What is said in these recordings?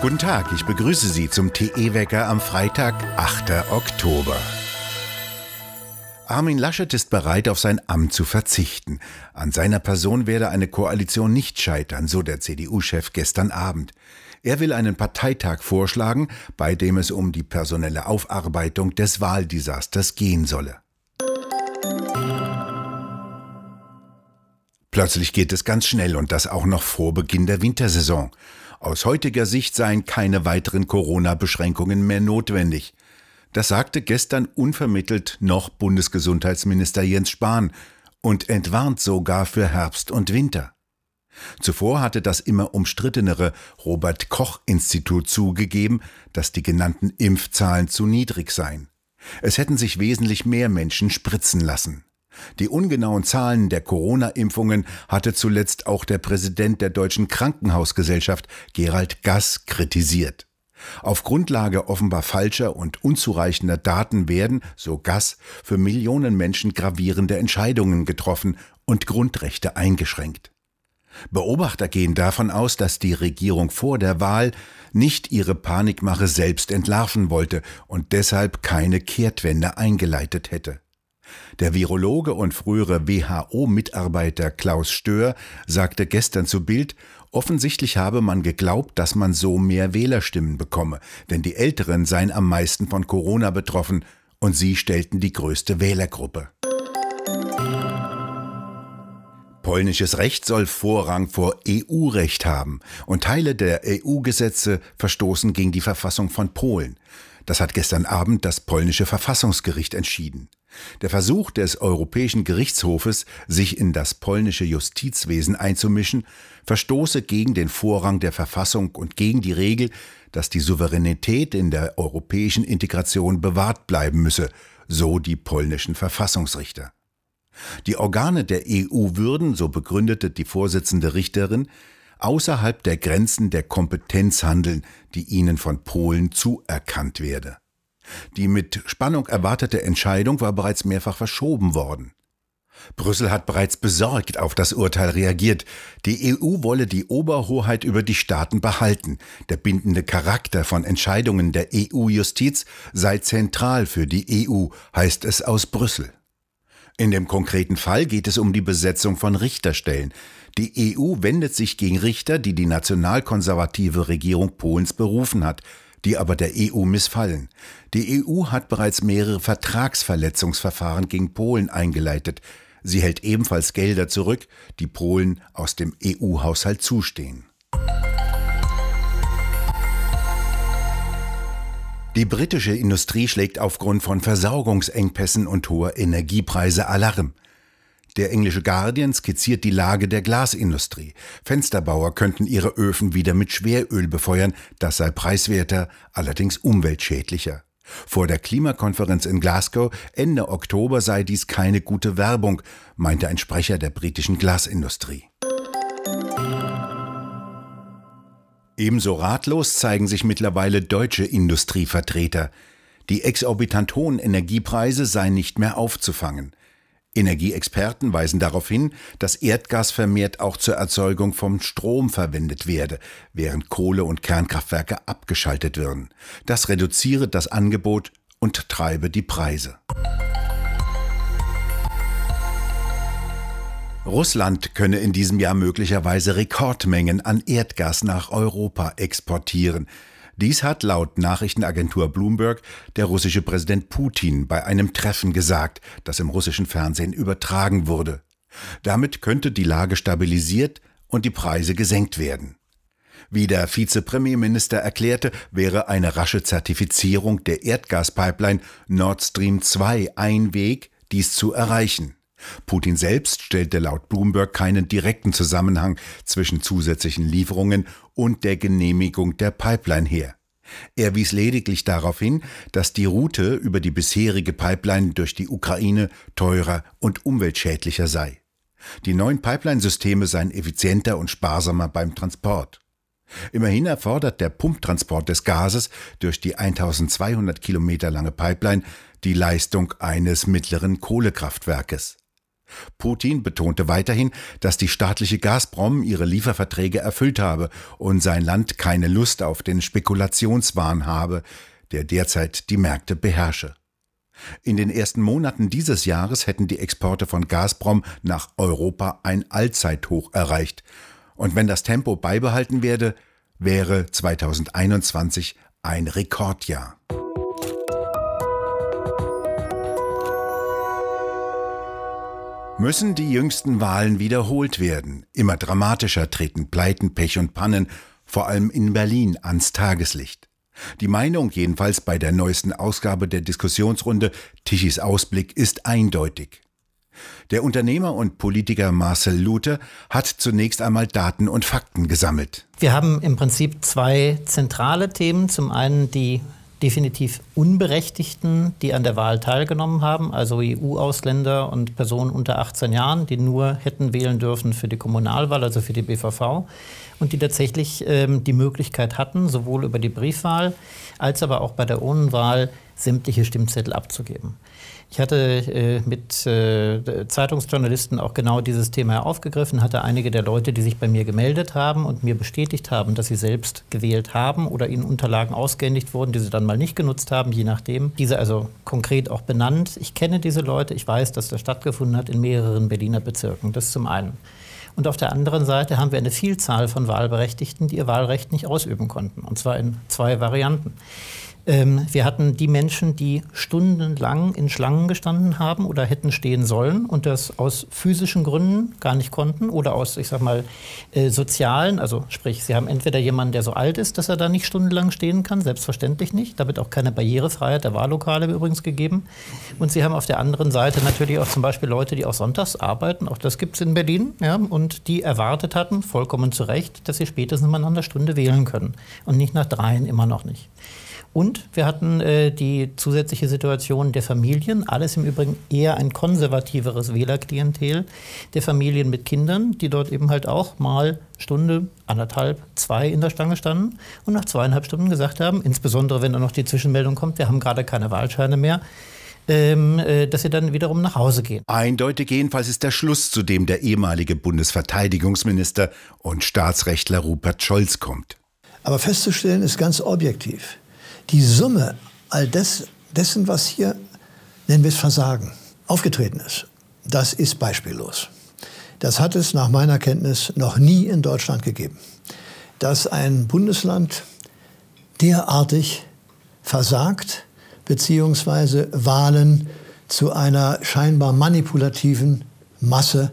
Guten Tag, ich begrüße Sie zum TE-Wecker am Freitag, 8. Oktober. Armin Laschet ist bereit, auf sein Amt zu verzichten. An seiner Person werde eine Koalition nicht scheitern, so der CDU-Chef gestern Abend. Er will einen Parteitag vorschlagen, bei dem es um die personelle Aufarbeitung des Wahldesasters gehen solle. Plötzlich geht es ganz schnell und das auch noch vor Beginn der Wintersaison. Aus heutiger Sicht seien keine weiteren Corona-Beschränkungen mehr notwendig. Das sagte gestern unvermittelt noch Bundesgesundheitsminister Jens Spahn und entwarnt sogar für Herbst und Winter. Zuvor hatte das immer umstrittenere Robert Koch Institut zugegeben, dass die genannten Impfzahlen zu niedrig seien. Es hätten sich wesentlich mehr Menschen spritzen lassen. Die ungenauen Zahlen der Corona-Impfungen hatte zuletzt auch der Präsident der Deutschen Krankenhausgesellschaft Gerald Gass kritisiert. Auf Grundlage offenbar falscher und unzureichender Daten werden, so Gass, für Millionen Menschen gravierende Entscheidungen getroffen und Grundrechte eingeschränkt. Beobachter gehen davon aus, dass die Regierung vor der Wahl nicht ihre Panikmache selbst entlarven wollte und deshalb keine Kehrtwende eingeleitet hätte. Der Virologe und frühere WHO-Mitarbeiter Klaus Stör sagte gestern zu Bild, offensichtlich habe man geglaubt, dass man so mehr Wählerstimmen bekomme, denn die Älteren seien am meisten von Corona betroffen und sie stellten die größte Wählergruppe. Polnisches Recht soll Vorrang vor EU-Recht haben und Teile der EU-Gesetze verstoßen gegen die Verfassung von Polen. Das hat gestern Abend das polnische Verfassungsgericht entschieden. Der Versuch des Europäischen Gerichtshofes, sich in das polnische Justizwesen einzumischen, verstoße gegen den Vorrang der Verfassung und gegen die Regel, dass die Souveränität in der europäischen Integration bewahrt bleiben müsse, so die polnischen Verfassungsrichter. Die Organe der EU würden, so begründete die Vorsitzende Richterin, außerhalb der Grenzen der Kompetenz handeln, die ihnen von Polen zuerkannt werde. Die mit Spannung erwartete Entscheidung war bereits mehrfach verschoben worden. Brüssel hat bereits besorgt auf das Urteil reagiert. Die EU wolle die Oberhoheit über die Staaten behalten. Der bindende Charakter von Entscheidungen der EU-Justiz sei zentral für die EU, heißt es aus Brüssel. In dem konkreten Fall geht es um die Besetzung von Richterstellen. Die EU wendet sich gegen Richter, die die nationalkonservative Regierung Polens berufen hat, die aber der EU missfallen. Die EU hat bereits mehrere Vertragsverletzungsverfahren gegen Polen eingeleitet. Sie hält ebenfalls Gelder zurück, die Polen aus dem EU-Haushalt zustehen. Die britische Industrie schlägt aufgrund von Versorgungsengpässen und hoher Energiepreise Alarm. Der englische Guardian skizziert die Lage der Glasindustrie. Fensterbauer könnten ihre Öfen wieder mit Schweröl befeuern, das sei preiswerter, allerdings umweltschädlicher. Vor der Klimakonferenz in Glasgow Ende Oktober sei dies keine gute Werbung, meinte ein Sprecher der britischen Glasindustrie. Ebenso ratlos zeigen sich mittlerweile deutsche Industrievertreter. Die exorbitant hohen Energiepreise seien nicht mehr aufzufangen. Energieexperten weisen darauf hin, dass Erdgas vermehrt auch zur Erzeugung von Strom verwendet werde, während Kohle- und Kernkraftwerke abgeschaltet würden. Das reduziere das Angebot und treibe die Preise. Russland könne in diesem Jahr möglicherweise Rekordmengen an Erdgas nach Europa exportieren. Dies hat laut Nachrichtenagentur Bloomberg der russische Präsident Putin bei einem Treffen gesagt, das im russischen Fernsehen übertragen wurde. Damit könnte die Lage stabilisiert und die Preise gesenkt werden. Wie der Vizepremierminister erklärte, wäre eine rasche Zertifizierung der Erdgaspipeline Nord Stream 2 ein Weg, dies zu erreichen. Putin selbst stellte laut Bloomberg keinen direkten Zusammenhang zwischen zusätzlichen Lieferungen und der Genehmigung der Pipeline her. Er wies lediglich darauf hin, dass die Route über die bisherige Pipeline durch die Ukraine teurer und umweltschädlicher sei. Die neuen Pipeline-Systeme seien effizienter und sparsamer beim Transport. Immerhin erfordert der Pumptransport des Gases durch die 1200 Kilometer lange Pipeline die Leistung eines mittleren Kohlekraftwerkes. Putin betonte weiterhin, dass die staatliche Gazprom ihre Lieferverträge erfüllt habe und sein Land keine Lust auf den Spekulationswahn habe, der derzeit die Märkte beherrsche. In den ersten Monaten dieses Jahres hätten die Exporte von Gazprom nach Europa ein Allzeithoch erreicht. Und wenn das Tempo beibehalten werde, wäre 2021 ein Rekordjahr. Müssen die jüngsten Wahlen wiederholt werden? Immer dramatischer treten Pleiten, Pech und Pannen, vor allem in Berlin, ans Tageslicht. Die Meinung jedenfalls bei der neuesten Ausgabe der Diskussionsrunde Tichys Ausblick ist eindeutig. Der Unternehmer und Politiker Marcel Lute hat zunächst einmal Daten und Fakten gesammelt. Wir haben im Prinzip zwei zentrale Themen. Zum einen die definitiv Unberechtigten, die an der Wahl teilgenommen haben, also EU-Ausländer und Personen unter 18 Jahren, die nur hätten wählen dürfen für die Kommunalwahl, also für die BVV, und die tatsächlich ähm, die Möglichkeit hatten, sowohl über die Briefwahl als aber auch bei der Urnenwahl sämtliche Stimmzettel abzugeben. Ich hatte äh, mit äh, Zeitungsjournalisten auch genau dieses Thema aufgegriffen, hatte einige der Leute, die sich bei mir gemeldet haben und mir bestätigt haben, dass sie selbst gewählt haben oder ihnen Unterlagen ausgehändigt wurden, die sie dann mal nicht genutzt haben, je nachdem. Diese also konkret auch benannt. Ich kenne diese Leute, ich weiß, dass das stattgefunden hat in mehreren Berliner Bezirken. Das zum einen. Und auf der anderen Seite haben wir eine Vielzahl von Wahlberechtigten, die ihr Wahlrecht nicht ausüben konnten. Und zwar in zwei Varianten. Ähm, wir hatten die Menschen, die stundenlang in Schlangen gestanden haben oder hätten stehen sollen und das aus physischen Gründen gar nicht konnten oder aus, ich sag mal, äh, sozialen. Also sprich, sie haben entweder jemanden, der so alt ist, dass er da nicht stundenlang stehen kann, selbstverständlich nicht. Da wird auch keine Barrierefreiheit der Wahllokale übrigens gegeben. Und sie haben auf der anderen Seite natürlich auch zum Beispiel Leute, die auch sonntags arbeiten. Auch das gibt es in Berlin. Ja, und die erwartet hatten, vollkommen zu Recht, dass sie spätestens mal nach einer Stunde wählen können. Und nicht nach dreien immer noch nicht. Und wir hatten äh, die zusätzliche Situation der Familien, alles im Übrigen eher ein konservativeres Wählerklientel der Familien mit Kindern, die dort eben halt auch mal Stunde, anderthalb, zwei in der Stange standen und nach zweieinhalb Stunden gesagt haben, insbesondere wenn dann noch die Zwischenmeldung kommt, wir haben gerade keine Wahlscheine mehr, ähm, äh, dass sie dann wiederum nach Hause gehen. Eindeutig jedenfalls ist der Schluss, zu dem der ehemalige Bundesverteidigungsminister und Staatsrechtler Rupert Scholz kommt. Aber festzustellen ist ganz objektiv die Summe all des, dessen, was hier, nennen wir es Versagen, aufgetreten ist, das ist beispiellos. Das hat es nach meiner Kenntnis noch nie in Deutschland gegeben. Dass ein Bundesland derartig versagt, beziehungsweise Wahlen zu einer scheinbar manipulativen Masse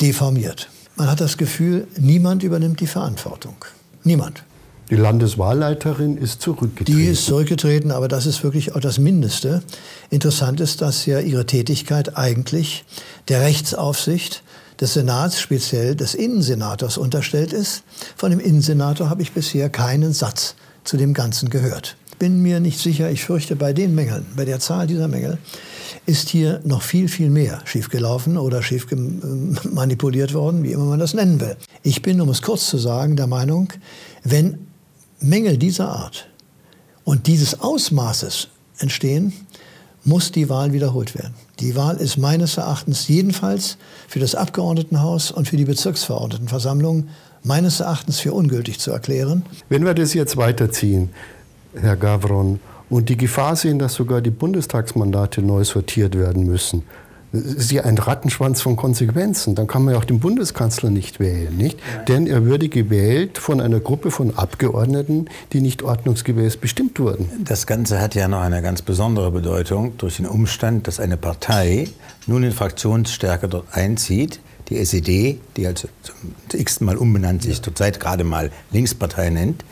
deformiert. Man hat das Gefühl, niemand übernimmt die Verantwortung. Niemand. Die Landeswahlleiterin ist zurückgetreten. Die ist zurückgetreten, aber das ist wirklich auch das Mindeste. Interessant ist, dass ja ihre Tätigkeit eigentlich der Rechtsaufsicht des Senats, speziell des Innensenators, unterstellt ist. Von dem Innensenator habe ich bisher keinen Satz zu dem Ganzen gehört. Bin mir nicht sicher, ich fürchte, bei den Mängeln, bei der Zahl dieser Mängel, ist hier noch viel, viel mehr schiefgelaufen oder schief manipuliert worden, wie immer man das nennen will. Ich bin, um es kurz zu sagen, der Meinung, wenn Mängel dieser Art und dieses Ausmaßes entstehen, muss die Wahl wiederholt werden. Die Wahl ist meines Erachtens jedenfalls für das Abgeordnetenhaus und für die Bezirksverordnetenversammlung meines Erachtens für ungültig zu erklären. Wenn wir das jetzt weiterziehen, Herr Gavron, und die Gefahr sehen, dass sogar die Bundestagsmandate neu sortiert werden müssen, ist ja ein Rattenschwanz von Konsequenzen. Dann kann man ja auch den Bundeskanzler nicht wählen, nicht? Denn er würde gewählt von einer Gruppe von Abgeordneten, die nicht ordnungsgemäß bestimmt wurden. Das Ganze hat ja noch eine ganz besondere Bedeutung durch den Umstand, dass eine Partei nun in Fraktionsstärke dort einzieht, die SED, die also zum x Mal umbenannt sich zurzeit gerade mal Linkspartei nennt,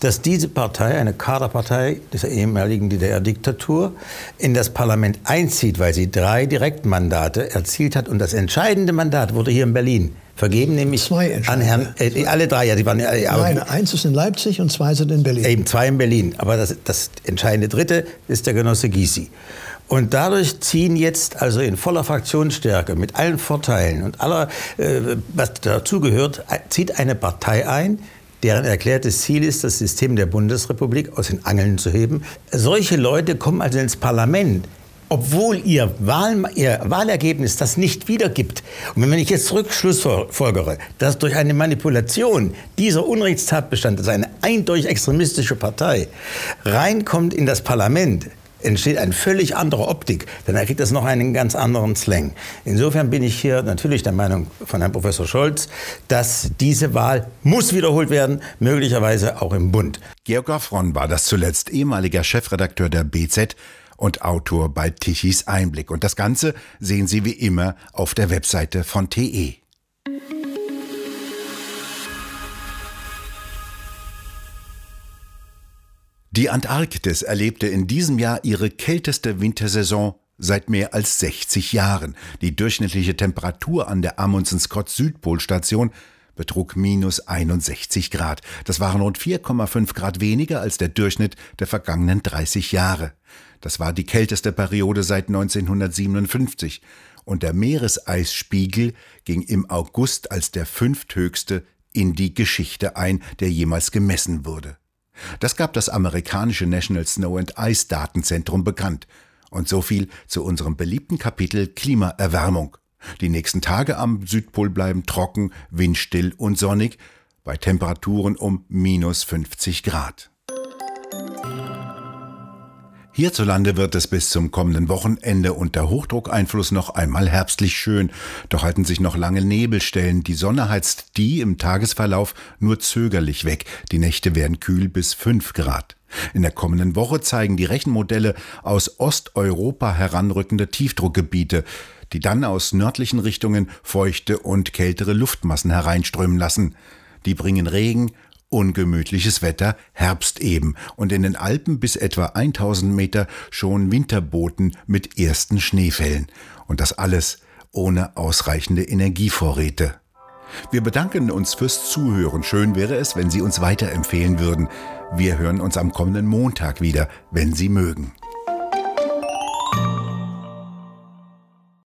dass diese Partei, eine Kaderpartei der ehemaligen DDR-Diktatur, in das Parlament einzieht, weil sie drei Direktmandate erzielt hat. Und das entscheidende Mandat wurde hier in Berlin vergeben, nämlich an Herrn, äh, alle drei, ja, die waren äh, Nein, eins ist in Leipzig und zwei sind in Berlin. Eben zwei in Berlin. Aber das, das entscheidende dritte ist der Genosse Gysi. Und dadurch ziehen jetzt also in voller Fraktionsstärke mit allen Vorteilen und aller, äh, was dazugehört, zieht eine Partei ein, deren erklärtes Ziel ist, das System der Bundesrepublik aus den Angeln zu heben. Solche Leute kommen also ins Parlament obwohl ihr, Wahl, ihr Wahlergebnis das nicht wiedergibt. Und wenn ich jetzt rückschlussfolgere, dass durch eine Manipulation dieser Unrechtstatbestand, das ist eine eindeutig extremistische Partei, reinkommt in das Parlament, entsteht eine völlig andere Optik, dann erkriegt das noch einen ganz anderen Slang. Insofern bin ich hier natürlich der Meinung von Herrn Professor Scholz, dass diese Wahl muss wiederholt werden, möglicherweise auch im Bund. Georg Gaffron war das zuletzt ehemaliger Chefredakteur der BZ und Autor bei Tichys Einblick. Und das Ganze sehen Sie wie immer auf der Webseite von TE. Die Antarktis erlebte in diesem Jahr ihre kälteste Wintersaison seit mehr als 60 Jahren. Die durchschnittliche Temperatur an der Amundsen-Scott Südpolstation betrug minus 61 Grad. Das waren rund 4,5 Grad weniger als der Durchschnitt der vergangenen 30 Jahre. Das war die kälteste Periode seit 1957 und der Meereseisspiegel ging im August als der fünfthöchste in die Geschichte ein, der jemals gemessen wurde. Das gab das amerikanische National Snow and Ice Datenzentrum bekannt. Und so viel zu unserem beliebten Kapitel Klimaerwärmung. Die nächsten Tage am Südpol bleiben trocken, windstill und sonnig, bei Temperaturen um minus 50 Grad. Hierzulande wird es bis zum kommenden Wochenende unter Hochdruckeinfluss noch einmal herbstlich schön, doch halten sich noch lange Nebelstellen. Die Sonne heizt die im Tagesverlauf nur zögerlich weg. Die Nächte werden kühl bis 5 Grad. In der kommenden Woche zeigen die Rechenmodelle aus Osteuropa heranrückende Tiefdruckgebiete, die dann aus nördlichen Richtungen feuchte und kältere Luftmassen hereinströmen lassen. Die bringen Regen, ungemütliches Wetter, Herbst eben und in den Alpen bis etwa 1000 Meter schon Winterboten mit ersten Schneefällen. Und das alles ohne ausreichende Energievorräte. Wir bedanken uns fürs Zuhören. Schön wäre es, wenn Sie uns weiterempfehlen würden. Wir hören uns am kommenden Montag wieder, wenn Sie mögen.